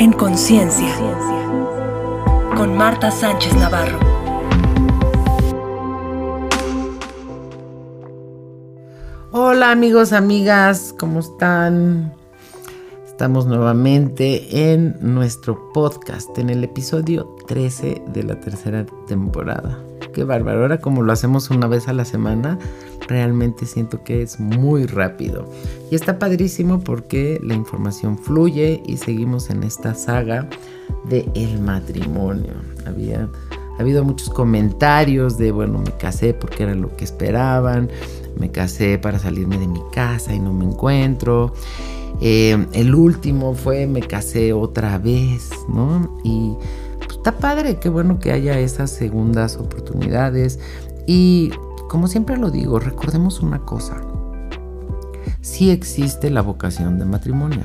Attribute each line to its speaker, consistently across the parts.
Speaker 1: En conciencia. Con Marta Sánchez Navarro.
Speaker 2: Hola amigos, amigas, ¿cómo están? Estamos nuevamente en nuestro podcast, en el episodio 13 de la tercera temporada. Qué bárbaro, ahora como lo hacemos una vez a la semana, realmente siento que es muy rápido. Y está padrísimo porque la información fluye y seguimos en esta saga de el matrimonio. Había ha habido muchos comentarios de, bueno, me casé porque era lo que esperaban, me casé para salirme de mi casa y no me encuentro. Eh, el último fue me casé otra vez, ¿no? Y pues, está padre, qué bueno que haya esas segundas oportunidades. Y como siempre lo digo, recordemos una cosa. Sí existe la vocación de matrimonio.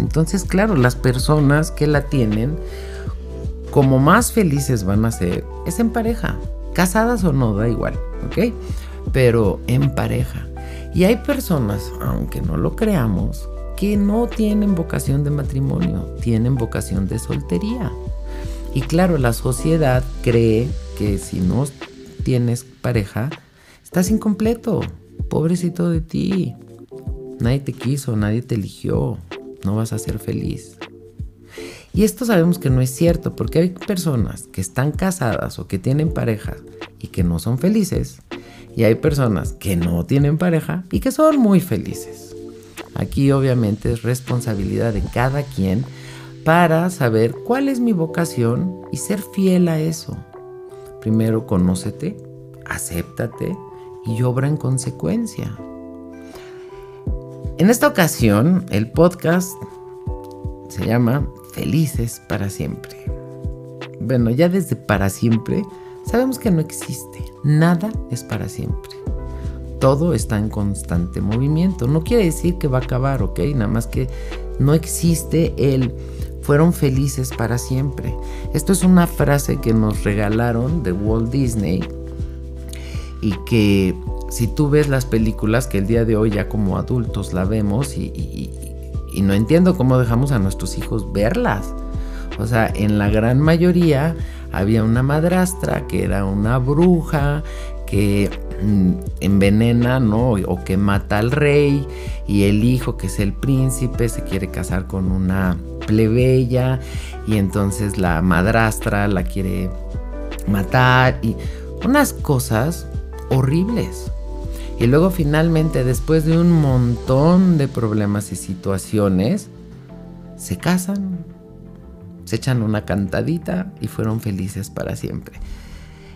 Speaker 2: Entonces, claro, las personas que la tienen, como más felices van a ser, es en pareja. Casadas o no, da igual, ¿ok? Pero en pareja. Y hay personas, aunque no lo creamos, que no tienen vocación de matrimonio, tienen vocación de soltería. Y claro, la sociedad cree que si no tienes pareja, Estás incompleto, pobrecito de ti. Nadie te quiso, nadie te eligió, no vas a ser feliz. Y esto sabemos que no es cierto porque hay personas que están casadas o que tienen pareja y que no son felices. Y hay personas que no tienen pareja y que son muy felices. Aquí obviamente es responsabilidad de cada quien para saber cuál es mi vocación y ser fiel a eso. Primero conócete, acéptate y obra en consecuencia. En esta ocasión, el podcast se llama Felices para siempre. Bueno, ya desde para siempre sabemos que no existe. Nada es para siempre. Todo está en constante movimiento. No quiere decir que va a acabar, ¿ok? Nada más que no existe el fueron felices para siempre. Esto es una frase que nos regalaron de Walt Disney y que si tú ves las películas que el día de hoy ya como adultos la vemos y, no entiendo cómo dejamos a nuestros hijos verlas. O sea, en la gran mayoría había una madrastra que era una bruja que mm, envenena, ¿no? O que mata al rey y el hijo, que es el príncipe, se quiere casar con una plebeya y entonces la madrastra la quiere matar y unas cosas horribles. Y luego finalmente, después de un montón de problemas y situaciones, se casan, se echan una cantadita y fueron felices para siempre.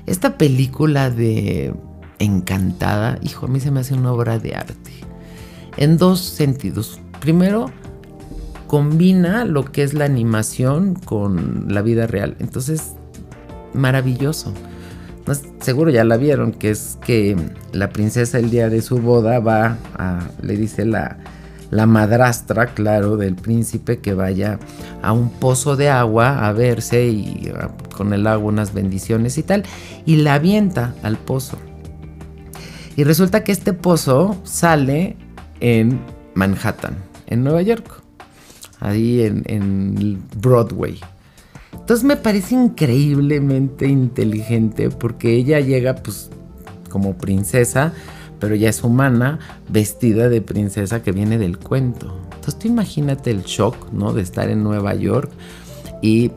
Speaker 2: Esta película de Encantada, hijo, a mí se me hace una obra de arte. En dos sentidos. Primero, combina lo que es la animación con la vida real. Entonces, maravilloso seguro ya la vieron, que es que la princesa el día de su boda va a, le dice la, la madrastra, claro, del príncipe que vaya a un pozo de agua a verse y con el agua unas bendiciones y tal, y la avienta al pozo. Y resulta que este pozo sale en Manhattan, en Nueva York, ahí en, en Broadway. Entonces me parece increíblemente inteligente porque ella llega pues como princesa, pero ya es humana, vestida de princesa que viene del cuento. Entonces tú imagínate el shock, ¿no? De estar en Nueva York y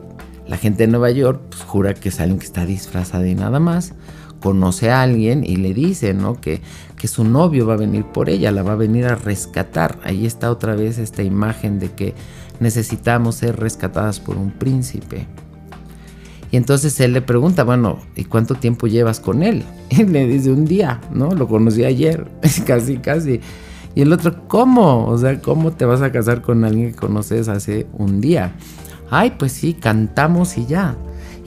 Speaker 2: la gente de Nueva York pues, jura que es alguien que está disfrazada y nada más. Conoce a alguien y le dice, ¿no? Que, que su novio va a venir por ella, la va a venir a rescatar. Ahí está otra vez esta imagen de que necesitamos ser rescatadas por un príncipe. Y entonces él le pregunta, bueno, ¿y cuánto tiempo llevas con él? Y le dice, un día, ¿no? Lo conocí ayer, casi, casi. Y el otro, ¿cómo? O sea, ¿cómo te vas a casar con alguien que conoces hace un día? Ay, pues sí, cantamos y ya.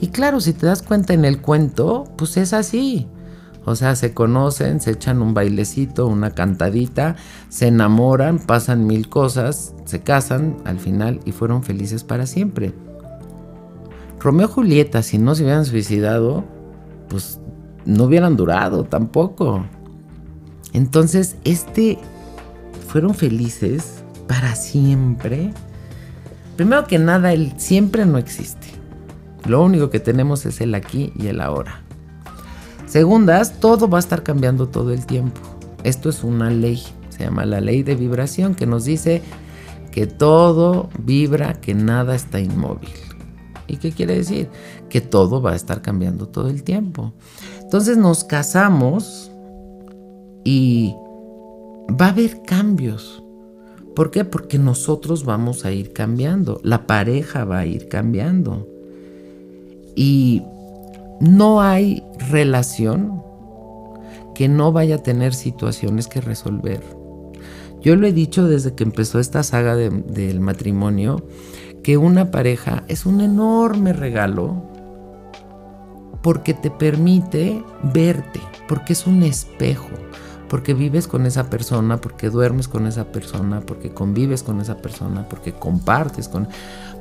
Speaker 2: Y claro, si te das cuenta en el cuento, pues es así. O sea, se conocen, se echan un bailecito, una cantadita, se enamoran, pasan mil cosas, se casan al final y fueron felices para siempre. Romeo y Julieta, si no se hubieran suicidado, pues no hubieran durado tampoco. Entonces, este fueron felices para siempre. Primero que nada, el siempre no existe. Lo único que tenemos es el aquí y el ahora. Segundas, todo va a estar cambiando todo el tiempo. Esto es una ley, se llama la ley de vibración que nos dice que todo vibra, que nada está inmóvil. ¿Y qué quiere decir? Que todo va a estar cambiando todo el tiempo. Entonces nos casamos y va a haber cambios. ¿Por qué? Porque nosotros vamos a ir cambiando, la pareja va a ir cambiando. Y no hay relación que no vaya a tener situaciones que resolver. Yo lo he dicho desde que empezó esta saga del matrimonio, que una pareja es un enorme regalo porque te permite verte, porque es un espejo porque vives con esa persona, porque duermes con esa persona, porque convives con esa persona, porque compartes con...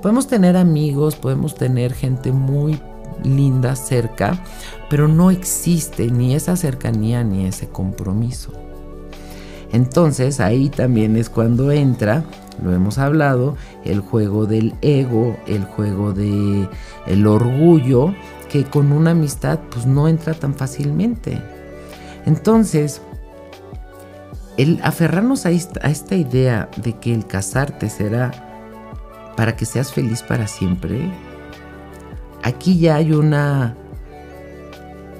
Speaker 2: Podemos tener amigos, podemos tener gente muy linda cerca, pero no existe ni esa cercanía ni ese compromiso. Entonces ahí también es cuando entra, lo hemos hablado, el juego del ego, el juego de el orgullo, que con una amistad pues no entra tan fácilmente. Entonces, el aferrarnos a esta, idea de que el casarte será para que seas feliz para siempre, aquí ya hay una,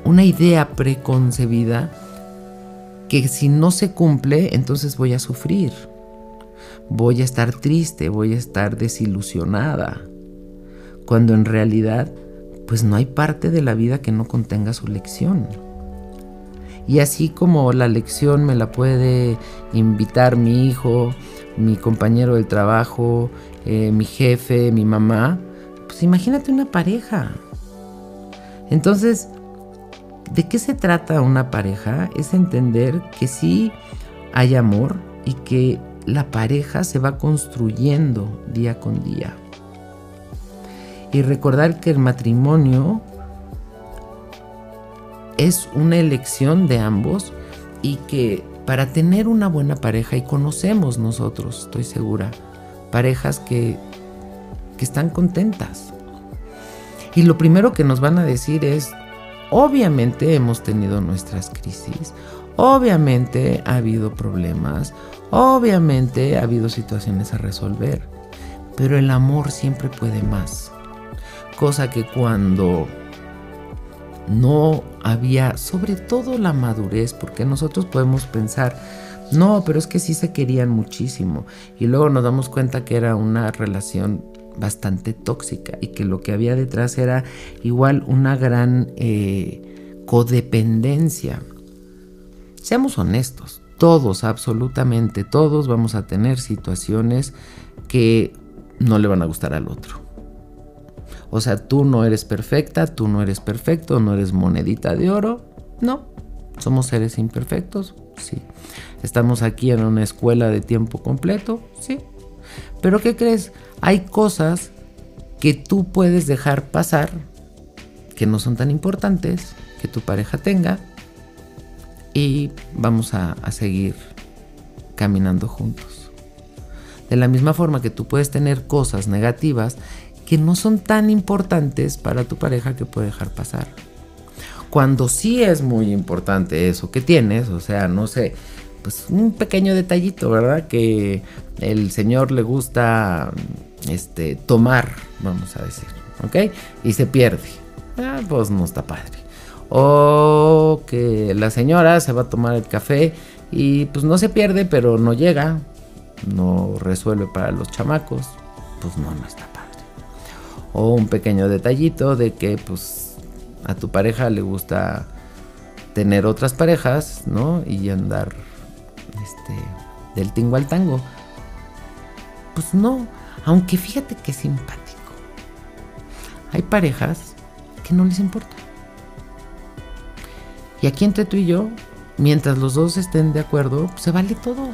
Speaker 2: una idea preconcebida que si no se cumple, entonces voy a sufrir, voy a estar triste, voy a estar desilusionada, cuando en realidad pues no hay parte de la vida que no contenga su lección. Y así como la lección me la puede invitar mi hijo, mi compañero del trabajo, eh, mi jefe, mi mamá, imagínate una pareja. Entonces, ¿de qué se trata una pareja? Es entender que sí hay amor y que la pareja se va construyendo día con día. Y recordar que el matrimonio es una elección de ambos y que para tener una buena pareja, y conocemos nosotros, estoy segura, parejas que, que están contentas. Y lo primero que nos van a decir es, obviamente hemos tenido nuestras crisis, obviamente ha habido problemas, obviamente ha habido situaciones a resolver, pero el amor siempre puede más. Cosa que cuando no había, sobre todo la madurez, porque nosotros podemos pensar, no, pero es que sí se querían muchísimo. Y luego nos damos cuenta que era una relación bastante tóxica y que lo que había detrás era igual una gran eh, codependencia. Seamos honestos, todos, absolutamente todos vamos a tener situaciones que no le van a gustar al otro. O sea, tú no eres perfecta, tú no eres perfecto, no eres monedita de oro. No, somos seres imperfectos, sí. Estamos aquí en una escuela de tiempo completo, sí. Pero ¿qué crees? Hay cosas que tú puedes dejar pasar, que no son tan importantes, que tu pareja tenga, y vamos a, seguir caminando juntos. De la misma forma que tú puedes tener cosas negativas que no son tan importantes para tu pareja que puede dejar pasar. Cuando sí es muy importante eso que tienes, o sea, no sé, pues un pequeño detallito, ¿verdad? Que el señor le gusta este tomar, vamos a decir, ¿ok? Y se pierde. Ah, pues no está padre. O que la señora se va a tomar el café y pues no se pierde, pero no llega, no resuelve para los chamacos, pues no, no está o un pequeño detallito de que pues a tu pareja le gusta tener otras parejas, ¿no? Y andar este del tingo al tango. Pues no, aunque fíjate que simpático. Hay parejas que no les importa. Y aquí entre tú y yo, mientras los dos estén de acuerdo, se vale todo.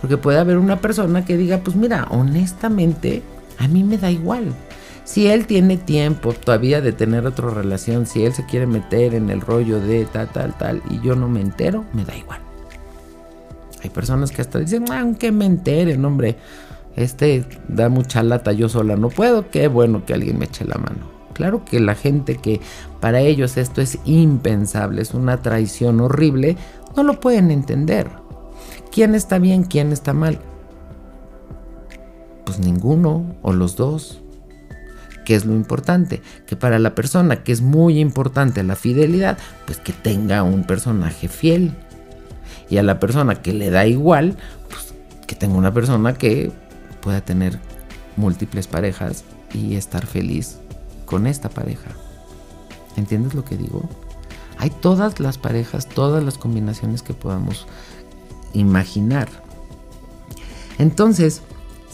Speaker 2: Porque puede haber una persona que diga, pues mira, honestamente, a mí me da igual. Si él tiene tiempo todavía de tener otra relación, si él se quiere meter en el rollo de tal, tal, tal, y yo no me entero, me da igual. Hay personas que hasta dicen, aunque me enteren, hombre, este da mucha lata, yo sola no puedo, qué bueno que alguien me eche la mano. Claro que la gente que para ellos esto es impensable, es una traición horrible, no lo pueden entender. ¿Quién está bien, quién está mal? Pues ninguno o los dos. ¿Qué es lo importante? Que para la persona que es muy importante la fidelidad, pues que tenga un personaje fiel. Y a la persona que le da igual, pues que tenga una persona que pueda tener múltiples parejas y estar feliz con esta pareja. ¿Entiendes lo que digo? Hay todas las parejas, todas las combinaciones que podamos imaginar. Entonces,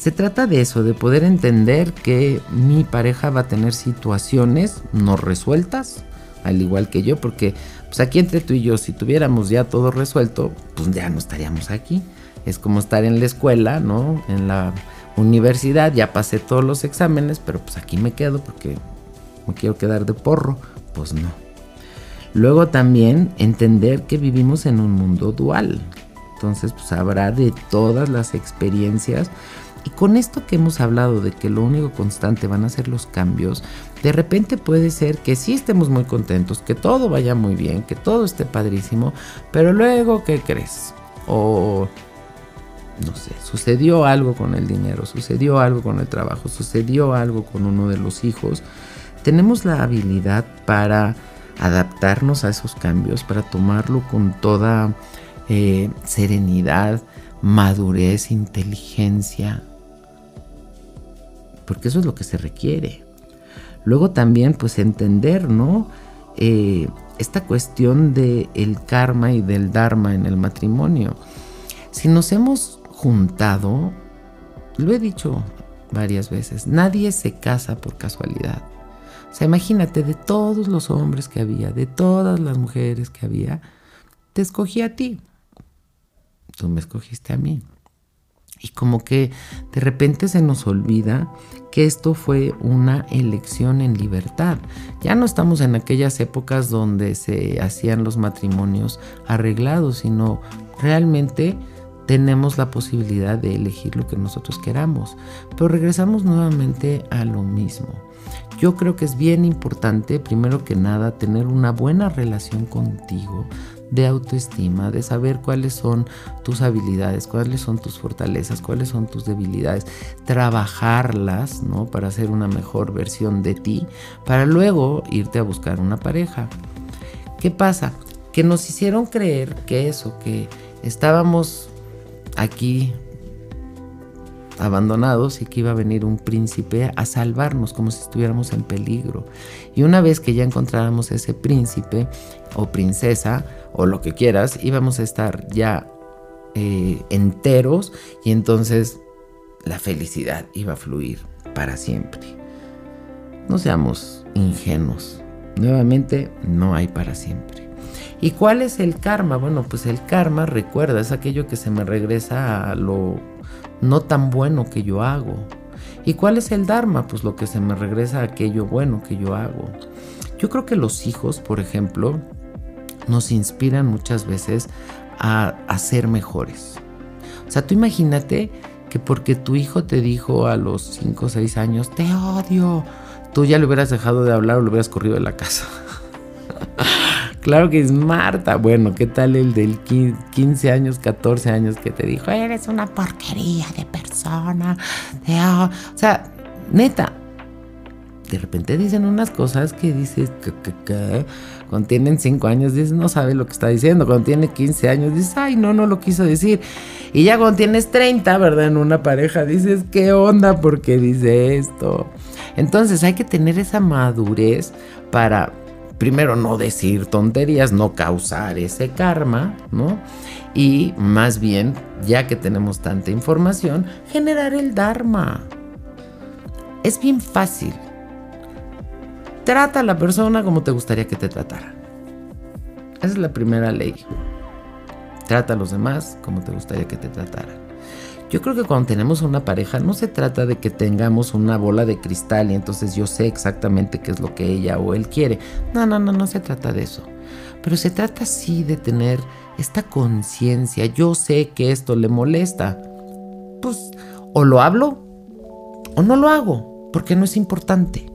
Speaker 2: se trata de eso, de poder entender que mi pareja va a tener situaciones no resueltas, al igual que yo, porque pues aquí entre tú y yo, si tuviéramos ya todo resuelto, pues ya no estaríamos aquí. Es como estar en la escuela, ¿no? En la universidad, ya pasé todos los exámenes, pero pues aquí me quedo porque me quiero quedar de porro. Pues no. Luego también entender que vivimos en un mundo dual. Entonces, pues habrá de todas las experiencias y con esto que hemos hablado de que lo único constante van a ser los cambios, de repente puede ser que sí estemos muy contentos, que todo vaya muy bien, que todo esté padrísimo, pero luego, ¿qué crees? O, no sé, sucedió algo con el dinero, sucedió algo con el trabajo, sucedió algo con uno de los hijos. Tenemos la habilidad para adaptarnos a esos cambios, para tomarlo con toda eh, serenidad, madurez, inteligencia, porque eso es lo que se requiere. Luego también pues entender, ¿no? Eh, esta cuestión del el karma y del dharma en el matrimonio. Si nos hemos juntado, lo he dicho varias veces, nadie se casa por casualidad. O sea, imagínate, de todos los hombres que había, de todas las mujeres que había, te escogí a ti. Tú me escogiste a mí. Y como que de repente se nos olvida que esto fue una elección en libertad. Ya no estamos en aquellas épocas donde se hacían los matrimonios arreglados, sino realmente tenemos la posibilidad de elegir lo que nosotros queramos. Pero regresamos nuevamente a lo mismo. Yo creo que es bien importante, primero que nada, tener una buena relación contigo, de autoestima, de saber cuáles son tus habilidades, cuáles son tus fortalezas, cuáles son tus debilidades, trabajarlas, ¿no? Para hacer una mejor versión de ti, para luego irte a buscar una pareja. ¿Qué pasa? Que nos hicieron creer que eso, que estábamos aquí abandonados y que iba a venir un príncipe a salvarnos como si estuviéramos en peligro. Y una vez que ya encontráramos ese príncipe o princesa o lo que quieras, íbamos a estar ya eh, enteros y entonces la felicidad iba a fluir para siempre. No seamos ingenuos. Nuevamente, no hay para siempre. ¿Y cuál es el karma? Bueno, pues el karma, recuerda, es aquello que se me regresa a lo no tan bueno que yo hago. ¿Y cuál es el Dharma? Pues lo que se me regresa a aquello bueno que yo hago. Yo creo que los hijos, por ejemplo, nos inspiran muchas veces a, a ser mejores. O sea, tú imagínate que porque tu hijo te dijo a los 5 o 6 años, te odio, tú ya le hubieras dejado de hablar o le hubieras corrido de la casa. Claro que es Marta. Bueno, ¿qué tal el del 15 años, 14 años que te dijo, eres una porquería de persona? O sea, neta. De repente dicen unas cosas que dices, que, cuando tienen 5 años dices, no sabe lo que está diciendo. Cuando tiene 15 años dices, ay, no, no lo quiso decir. Y ya cuando tienes 30, ¿verdad? En una pareja dices, ¿qué onda? porque dice esto? Entonces hay que tener esa madurez para primero no decir tonterías, no causar ese karma, ¿no? Y más bien, ya que tenemos tanta información, generar el Dharma. Es bien fácil. Trata a la persona como te gustaría que te tratara. Esa es la primera ley. Trata a los demás como te gustaría que te trataran. Yo creo que cuando tenemos una pareja no se trata de que tengamos una bola de cristal y entonces yo sé exactamente qué es lo que ella o él quiere. No, no, no, no se trata de eso. Pero se trata sí de tener esta conciencia. Yo sé que esto le molesta. Pues O lo hablo o no lo hago, porque no es importante.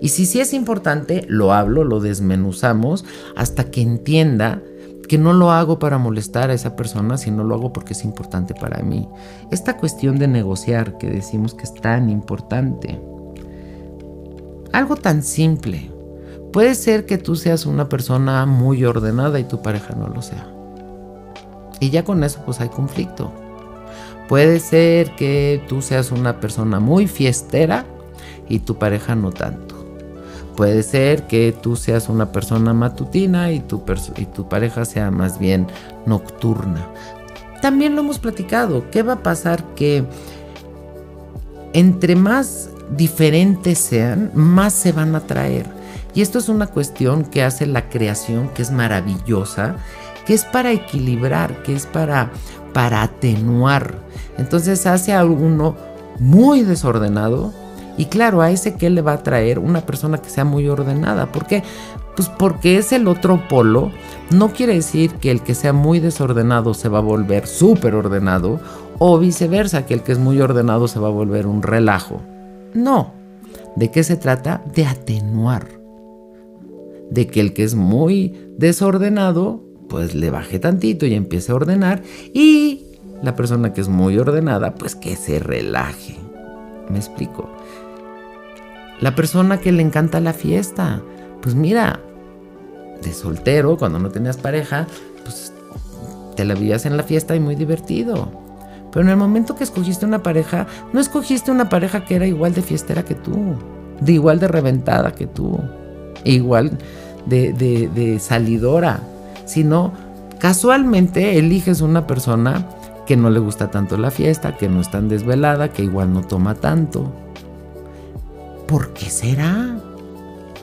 Speaker 2: Y si sí es importante, lo hablo, lo desmenuzamos hasta que entienda que no lo hago para molestar a esa persona, sino lo hago porque es importante para mí. Esta cuestión de negociar que decimos que es tan importante. Algo tan simple. Puede ser que tú seas una persona muy ordenada y tu pareja no lo sea. Y ya con eso pues hay conflicto. Puede ser que tú seas una persona muy fiestera y tu pareja no tanto. Puede ser que tú seas una persona matutina y tu, y tu pareja sea más bien nocturna. También lo hemos platicado. ¿Qué va a pasar? Que entre más diferentes sean, más se van a atraer. Y esto es una cuestión que hace la creación, que es maravillosa, que es para equilibrar, que es para, para atenuar. Entonces hace a uno muy desordenado y claro, a ese que le va a traer una persona que sea muy ordenada. ¿Por qué? Pues porque es el otro polo. No quiere decir que el que sea muy desordenado se va a volver súper ordenado o viceversa, que el que es muy ordenado se va a volver un relajo. No. ¿De qué se trata? De atenuar. De que el que es muy desordenado, pues le baje tantito y empiece a ordenar. Y la persona que es muy ordenada, pues que se relaje. ¿Me explico? La persona que le encanta la fiesta. Pues mira, de soltero, cuando no tenías pareja, pues te la vivías en la fiesta y muy divertido. Pero en el momento que escogiste una pareja, no escogiste una pareja que era igual de fiestera que tú, de igual de reventada que tú, igual de, de, de salidora, sino casualmente eliges una persona que no le gusta tanto la fiesta, que no es tan desvelada, que igual no toma tanto. ¿Por qué será?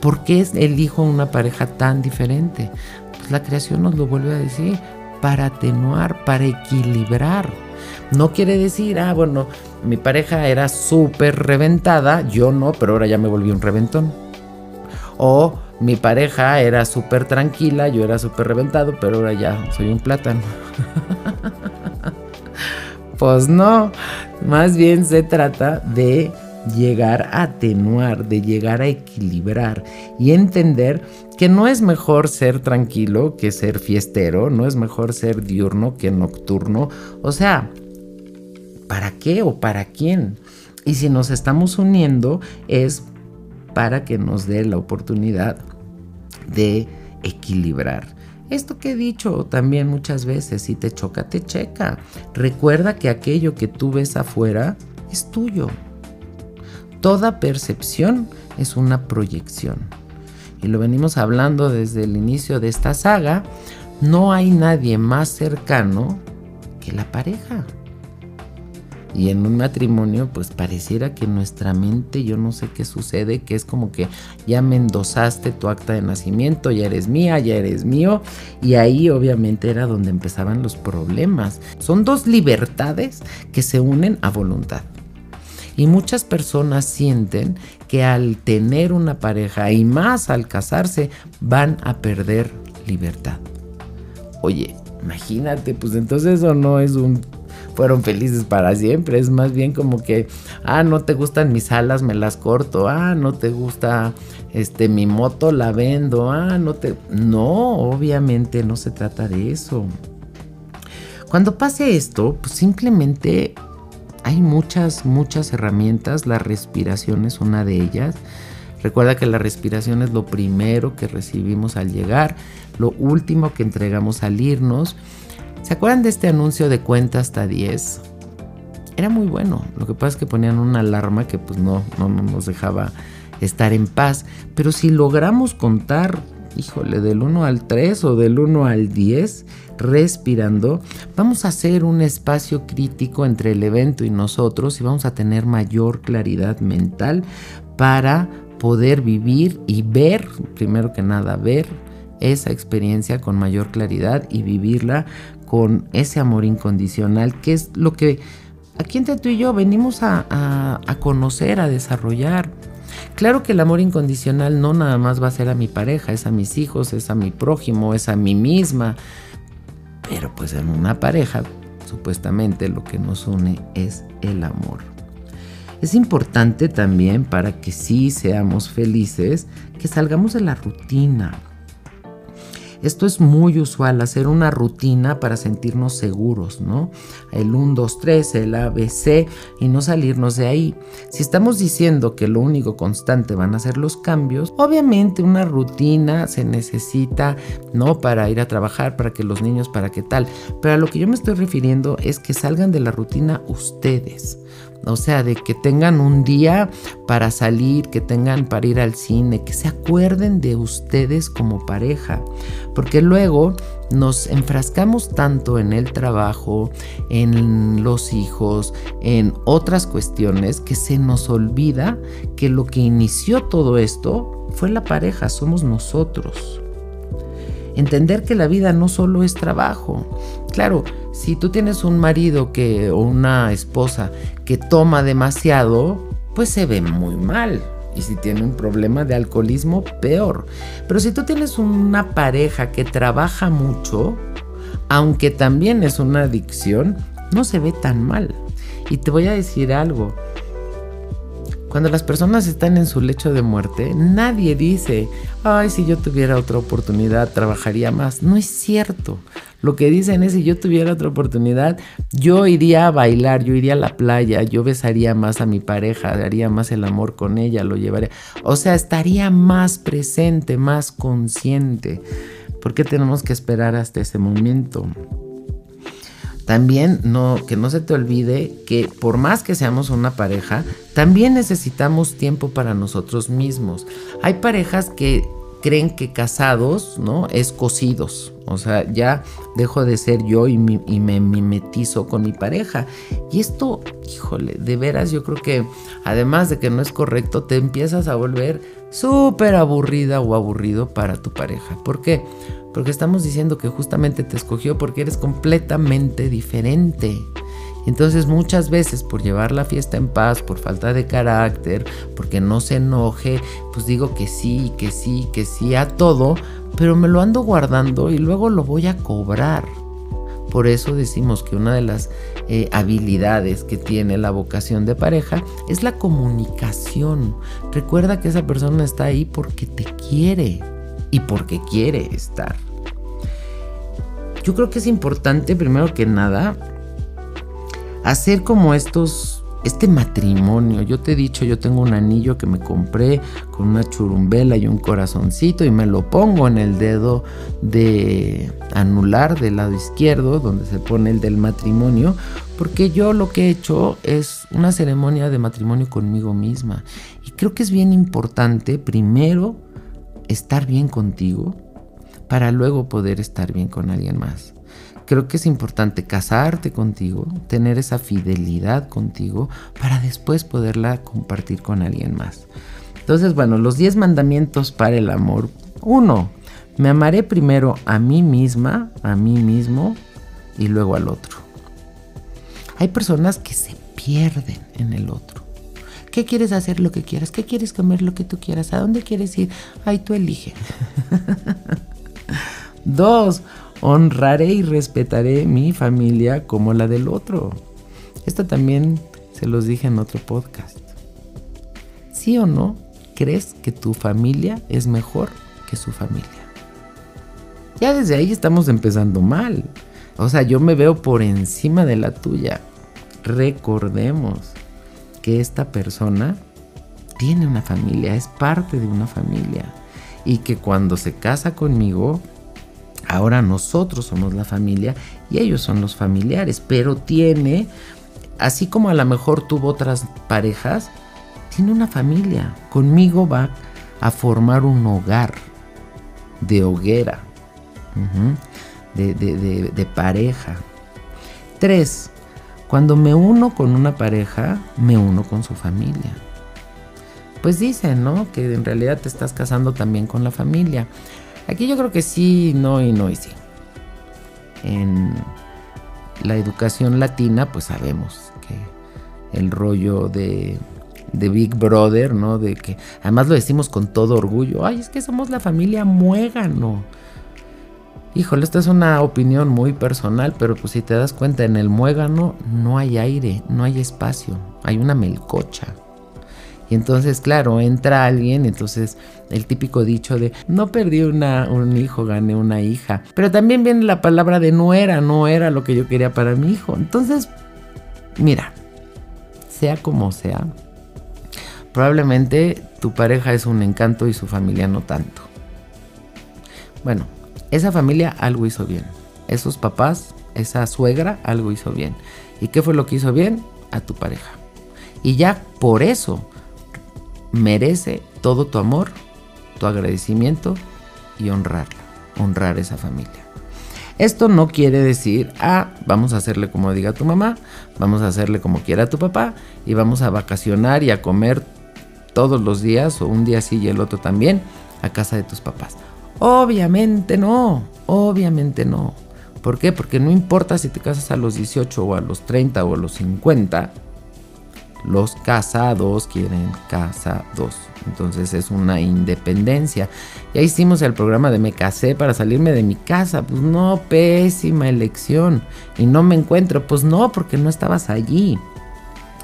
Speaker 2: ¿Por qué elijo una pareja tan diferente? Pues la creación nos lo vuelve a decir, para atenuar, para equilibrar. No quiere decir, ah, bueno, mi pareja era súper reventada, yo no, pero ahora ya me volví un reventón. O mi pareja era súper tranquila, yo era súper reventado, pero ahora ya soy un plátano. pues no, más bien se trata de llegar a atenuar, de llegar a equilibrar y entender que no es mejor ser tranquilo que ser fiestero, no es mejor ser diurno que nocturno. O sea, ¿para qué o para quién? Y si nos estamos uniendo es para que nos dé la oportunidad de equilibrar. Esto que he dicho también muchas veces, si te choca, te checa. Recuerda que aquello que tú ves afuera es tuyo. Toda percepción es una proyección. Y lo venimos hablando desde el inicio de esta saga. No hay nadie más cercano que la pareja. Y en un matrimonio, pues pareciera que nuestra mente, yo no sé qué sucede, que es como que ya me endosaste tu acta de nacimiento, ya eres mía, ya eres mío. Y ahí obviamente era donde empezaban los problemas. Son dos libertades que se unen a voluntad. Y muchas personas sienten que al tener una pareja y más al casarse van a perder libertad. Oye, imagínate, pues entonces eso no es un fueron felices para siempre. Es más bien como que, ah, no te gustan mis alas, me las corto. Ah, no te gusta este mi moto, la vendo. Ah, no te No, obviamente no se trata de eso. Cuando pase esto, pues simplemente hay muchas, muchas herramientas. La respiración es una de ellas. Recuerda que la respiración es lo primero que recibimos al llegar, lo último que entregamos al irnos. ¿Se acuerdan de este anuncio de cuenta hasta 10? Era muy bueno. Lo que pasa es que ponían una alarma que pues no, no, no nos dejaba estar en paz. Pero si logramos contar, híjole, del 1 al 3 o del 1 al 10, respirando, vamos a hacer un espacio crítico entre el evento y nosotros y vamos a tener mayor claridad mental para poder vivir y ver, primero que nada, ver esa experiencia con mayor claridad y vivirla con ese amor incondicional, que es lo que aquí entre tú y yo venimos a, a conocer, a desarrollar. Claro que el amor incondicional no nada más va a ser a mi pareja, es a mis hijos, es a mi prójimo, es a mí misma, pero pues en una pareja, supuestamente lo que nos une es el amor. Es importante también para que sí seamos felices que salgamos de la rutina. Esto es muy usual, hacer una rutina para sentirnos seguros, ¿no? El 1, 2, 3, el ABC y no salirnos de ahí. Si estamos diciendo que lo único constante van a ser los cambios, obviamente una rutina se necesita, ¿no? Para ir a trabajar, para que los niños, para qué tal. Pero a lo que yo me estoy refiriendo es que salgan de la rutina ustedes. O sea, de que tengan un día para salir, que tengan para ir al cine, que se acuerden de ustedes como pareja. Porque luego nos enfrascamos tanto en el trabajo, en los hijos, en otras cuestiones, que se nos olvida que lo que inició todo esto fue la pareja, somos nosotros. Entender que la vida no solo es trabajo. Claro, si tú tienes un marido que, o una esposa que toma demasiado, pues se ve muy mal. Y si tiene un problema de alcoholismo, peor. Pero si tú tienes una pareja que trabaja mucho, aunque también es una adicción, no se ve tan mal. Y te voy a decir algo. Cuando las personas están en su lecho de muerte, nadie dice, ay, si yo tuviera otra oportunidad, trabajaría más. No es cierto. Lo que dicen es, si yo tuviera otra oportunidad, yo iría a bailar, yo iría a la playa, yo besaría más a mi pareja, haría más el amor con ella, lo llevaría. O sea, estaría más presente, más consciente. ¿Por qué tenemos que esperar hasta ese momento? También no, que no se te olvide que por más que seamos una pareja, también necesitamos tiempo para nosotros mismos. Hay parejas que creen que casados, ¿no? Es cosidos. O sea, ya dejo de ser yo y, y, me mimetizo con mi pareja. Y esto, híjole, de veras yo creo que además de que no es correcto, te empiezas a volver súper aburrida o aburrido para tu pareja. ¿Por qué? Porque estamos diciendo que justamente te escogió porque eres completamente diferente. Entonces muchas veces por llevar la fiesta en paz, por falta de carácter, porque no se enoje, pues digo que sí, que sí, que sí a todo, pero me lo ando guardando y luego lo voy a cobrar. Por eso decimos que una de las eh, habilidades que tiene la vocación de pareja es la comunicación. Recuerda que esa persona está ahí porque te quiere y porque quiere estar. Yo creo que es importante, primero que nada, hacer como estos, este matrimonio. Yo te he dicho, yo tengo un anillo que me compré con una churumbela y un corazoncito y me lo pongo en el dedo de anular del lado izquierdo, donde se pone el del matrimonio, porque yo lo que he hecho es una ceremonia de matrimonio conmigo misma. Y creo que es bien importante, primero, estar bien contigo para luego poder estar bien con alguien más. Creo que es importante casarte contigo, tener esa fidelidad contigo para después poderla compartir con alguien más. Entonces, bueno, los 10 mandamientos para el amor. Uno, me amaré primero a mí misma, a mí mismo y luego al otro. Hay personas que se pierden en el otro ¿Qué quieres hacer lo que quieras? ¿Qué quieres comer lo que tú quieras? ¿A dónde quieres ir? Ay, tú elige. Dos, honraré y respetaré mi familia como la del otro. Esto también se los dije en otro podcast. ¿Sí o no crees que tu familia es mejor que su familia? Ya desde ahí estamos empezando mal. O sea, yo me veo por encima de la tuya. Recordemos que esta persona tiene una familia, es parte de una familia. Y que cuando se casa conmigo, ahora nosotros somos la familia y ellos son los familiares. Pero tiene, así como a lo mejor tuvo otras parejas, tiene una familia. Conmigo va a formar un hogar de hoguera, de, de pareja. Tres, cuando me uno con una pareja, me uno con su familia. Pues dicen, ¿no? Que en realidad te estás casando también con la familia. Aquí yo creo que sí, no y no y sí. En la educación latina, pues sabemos que el rollo de, de Big Brother, ¿no? De que además lo decimos con todo orgullo. Ay, es que somos la familia muégano. Híjole, esta es una opinión muy personal, pero pues si te das cuenta, en el muégano no hay aire, no hay espacio, hay una melcocha. Y entonces, claro, entra alguien, entonces el típico dicho de no perdí un hijo, gané una hija. Pero también viene la palabra de no era, no era lo que yo quería para mi hijo. Entonces, mira, sea como sea, probablemente tu pareja es un encanto y su familia no tanto. Bueno, esa familia algo hizo bien. Esos papás, esa suegra algo hizo bien. ¿Y qué fue lo que hizo bien? A tu pareja. Y ya por eso merece todo tu amor, tu agradecimiento y honrarla, honrar esa familia. Esto no quiere decir, ah, vamos a hacerle como diga tu mamá, vamos a hacerle como quiera tu papá y vamos a vacacionar y a comer todos los días o un día sí y el otro también a casa de tus papás. Obviamente no, obviamente no. ¿Por qué? Porque no importa si te casas a los 18 o a los 30 o a los 50, los casados quieren casados. Entonces es una independencia. Ya hicimos el programa de me casé para salirme de mi casa. Pues no, pésima elección. Y no me encuentro. Pues no, porque no estabas allí.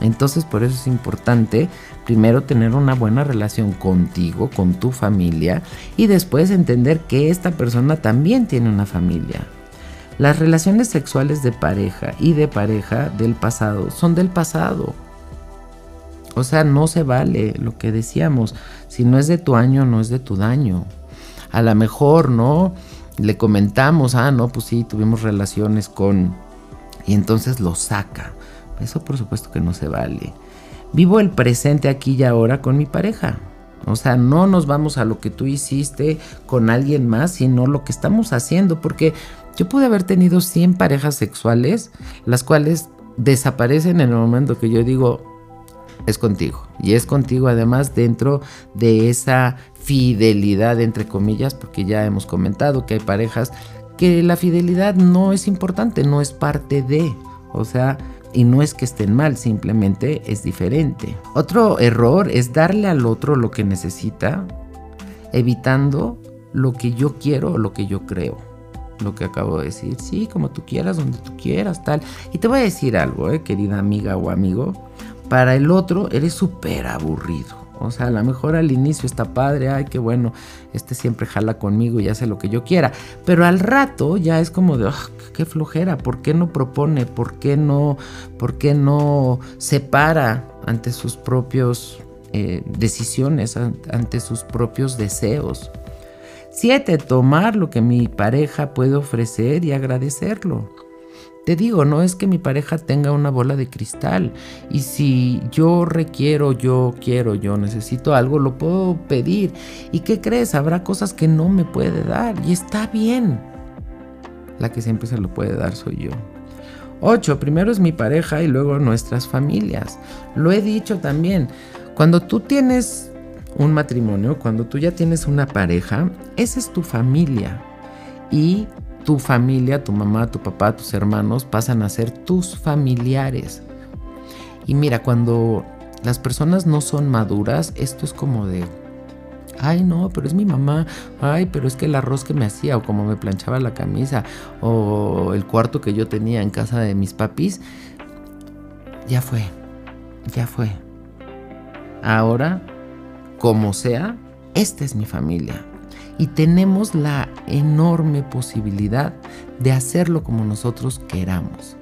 Speaker 2: Entonces por eso es importante primero tener una buena relación contigo, con tu familia y después entender que esta persona también tiene una familia. Las relaciones sexuales de pareja y de pareja del pasado son del pasado. O sea, no se vale lo que decíamos. Si no es de tu año, no es de tu daño. A lo mejor, ¿no? Le comentamos, ah, no, pues sí, tuvimos relaciones con... Y entonces lo saca. Eso por supuesto que no se vale. Vivo el presente aquí y ahora con mi pareja. O sea, no nos vamos a lo que tú hiciste con alguien más, sino lo que estamos haciendo. Porque yo pude haber tenido 100 parejas sexuales, las cuales desaparecen en el momento que yo digo, es contigo. Y es contigo además dentro de esa fidelidad, entre comillas, porque ya hemos comentado que hay parejas que la fidelidad no es importante, no es parte de. O sea, y no es que estén mal, simplemente es diferente. Otro error es darle al otro lo que necesita, evitando lo que yo quiero o lo que yo creo. Lo que acabo de decir, sí, como tú quieras, donde tú quieras, tal. Y te voy a decir algo, eh, querida amiga o amigo. Para el otro eres súper aburrido. O sea, a lo mejor al inicio está padre, ay, qué bueno, este siempre jala conmigo y hace lo que yo quiera. Pero al rato ya es como de, qué flojera, ¿por qué no propone? ¿Por qué no, por qué no se para ante sus propios eh, decisiones, ante sus propios deseos? Siete, tomar lo que mi pareja puede ofrecer y agradecerlo. Te digo, no es que mi pareja tenga una bola de cristal. Y si yo requiero, yo quiero, yo necesito algo, lo puedo pedir. ¿Y qué crees? Habrá cosas que no me puede dar. Y está bien. La que siempre se lo puede dar soy yo. 8. Primero es mi pareja y luego nuestras familias. Lo he dicho también. Cuando tú tienes un matrimonio, cuando tú ya tienes una pareja, esa es tu familia. Y tu familia, tu mamá, tu papá, tus hermanos pasan a ser tus familiares. Y mira, cuando las personas no son maduras, esto es como de, ay no, pero es mi mamá, ay, pero es que el arroz que me hacía, o como me planchaba la camisa, o el cuarto que yo tenía en casa de mis papis, ya fue, ya fue. Ahora, como sea, esta es mi familia y tenemos la enorme posibilidad de hacerlo como nosotros queramos.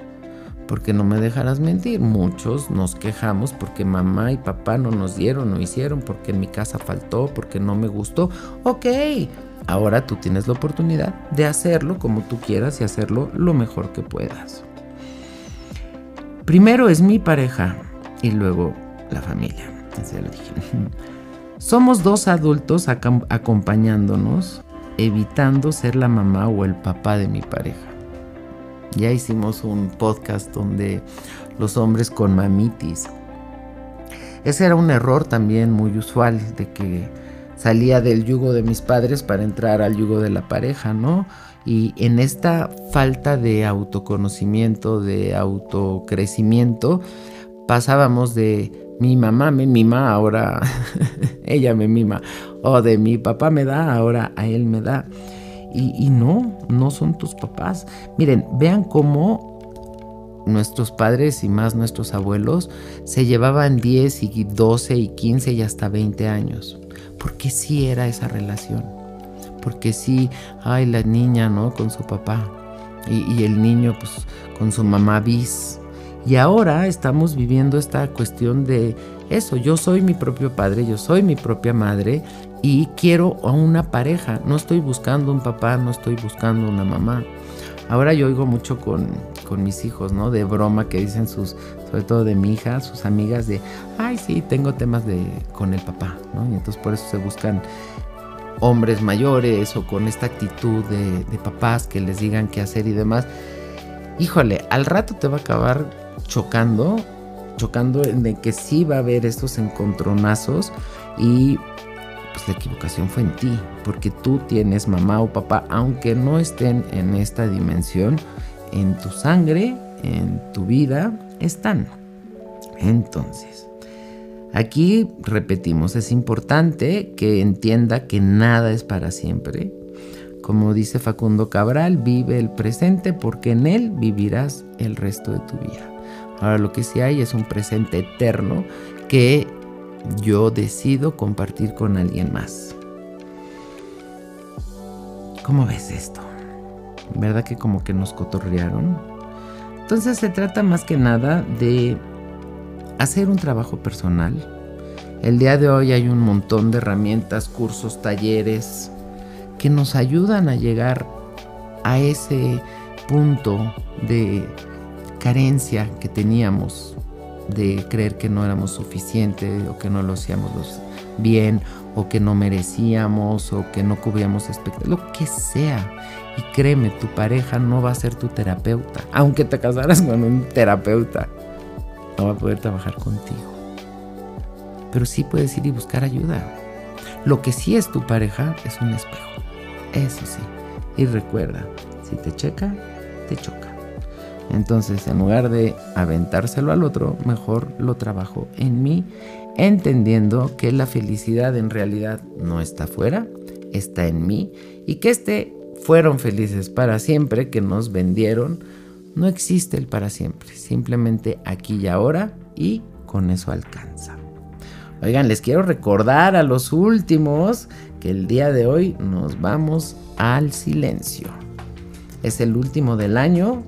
Speaker 2: Porque no me dejarás mentir, muchos nos quejamos porque mamá y papá no nos dieron, no hicieron, porque en mi casa faltó, porque no me gustó. Ok, ahora tú tienes la oportunidad de hacerlo como tú quieras y hacerlo lo mejor que puedas. Primero es mi pareja y luego la familia. Así lo dije. Somos dos adultos acompañándonos, evitando ser la mamá o el papá de mi pareja. Ya hicimos un podcast donde los hombres con mamitis. Ese era un error también muy usual de que salía del yugo de mis padres para entrar al yugo de la pareja, ¿no? Y en esta falta de autoconocimiento, de autocrecimiento, pasábamos de mi mamá me mima, ahora ella me mima. O de mi papá me da, ahora a él me da. y, no, no son tus papás. Miren, vean cómo nuestros padres y más nuestros abuelos se llevaban 10 y 12 y 15 y hasta 20 años. Porque sí era esa relación. Porque sí, ay, la niña, ¿no? Con su papá. Y, y el niño, pues, con su mamá bis. Y ahora estamos viviendo esta cuestión de eso, yo soy mi propio padre, yo soy mi propia madre y quiero a una pareja. No estoy buscando un papá, no estoy buscando una mamá. Ahora yo oigo mucho con, mis hijos, ¿no? De broma que dicen sus, sobre todo de mi hija, sus amigas de, ay, sí, tengo temas de, con el papá, ¿no? Y entonces por eso se buscan hombres mayores o con esta actitud de papás que les digan qué hacer y demás. Híjole, al rato te va a acabar chocando, chocando en que sí va a haber estos encontronazos y pues la equivocación fue en ti, porque tú tienes mamá o papá, aunque no estén en esta dimensión, en tu sangre, en tu vida, están. Entonces, aquí repetimos, es importante que entienda que nada es para siempre. Como dice Facundo Cabral, vive el presente porque en él vivirás el resto de tu vida. Ahora lo que sí hay es un presente eterno que yo decido compartir con alguien más. ¿Cómo ves esto? ¿Verdad que como que nos cotorrearon? Entonces se trata más que nada de hacer un trabajo personal. El día de hoy hay un montón de herramientas, cursos, talleres que nos ayudan a llegar a ese punto de carencia que teníamos de creer que no éramos suficientes o que no lo hacíamos bien o que no merecíamos o que no cubríamos expectativas, lo que sea. Y créeme, tu pareja no va a ser tu terapeuta. Aunque te casaras con un terapeuta, no va a poder trabajar contigo. Pero sí puedes ir y buscar ayuda. Lo que sí es tu pareja es un espejo. Eso sí. Y recuerda, si te checa, te choca. Entonces, en lugar de aventárselo al otro, mejor lo trabajo en mí, entendiendo que la felicidad en realidad no está afuera, está en mí y que este fueron felices para siempre que nos vendieron, no existe el para siempre, simplemente aquí y ahora y con eso alcanza. Oigan, les quiero recordar a los últimos que el día de hoy nos vamos al silencio. Es el último del año,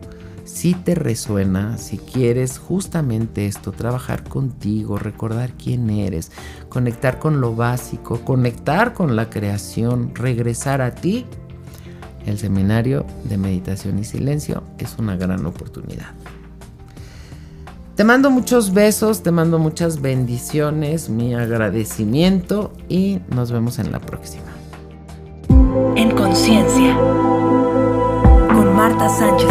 Speaker 2: si te resuena, si quieres justamente esto, trabajar contigo, recordar quién eres, conectar con lo básico, conectar con la creación, regresar a ti, el seminario de meditación y silencio es una gran oportunidad. Te mando muchos besos, te mando muchas bendiciones, mi agradecimiento y nos vemos en la próxima.
Speaker 1: En conciencia, con Marta Sánchez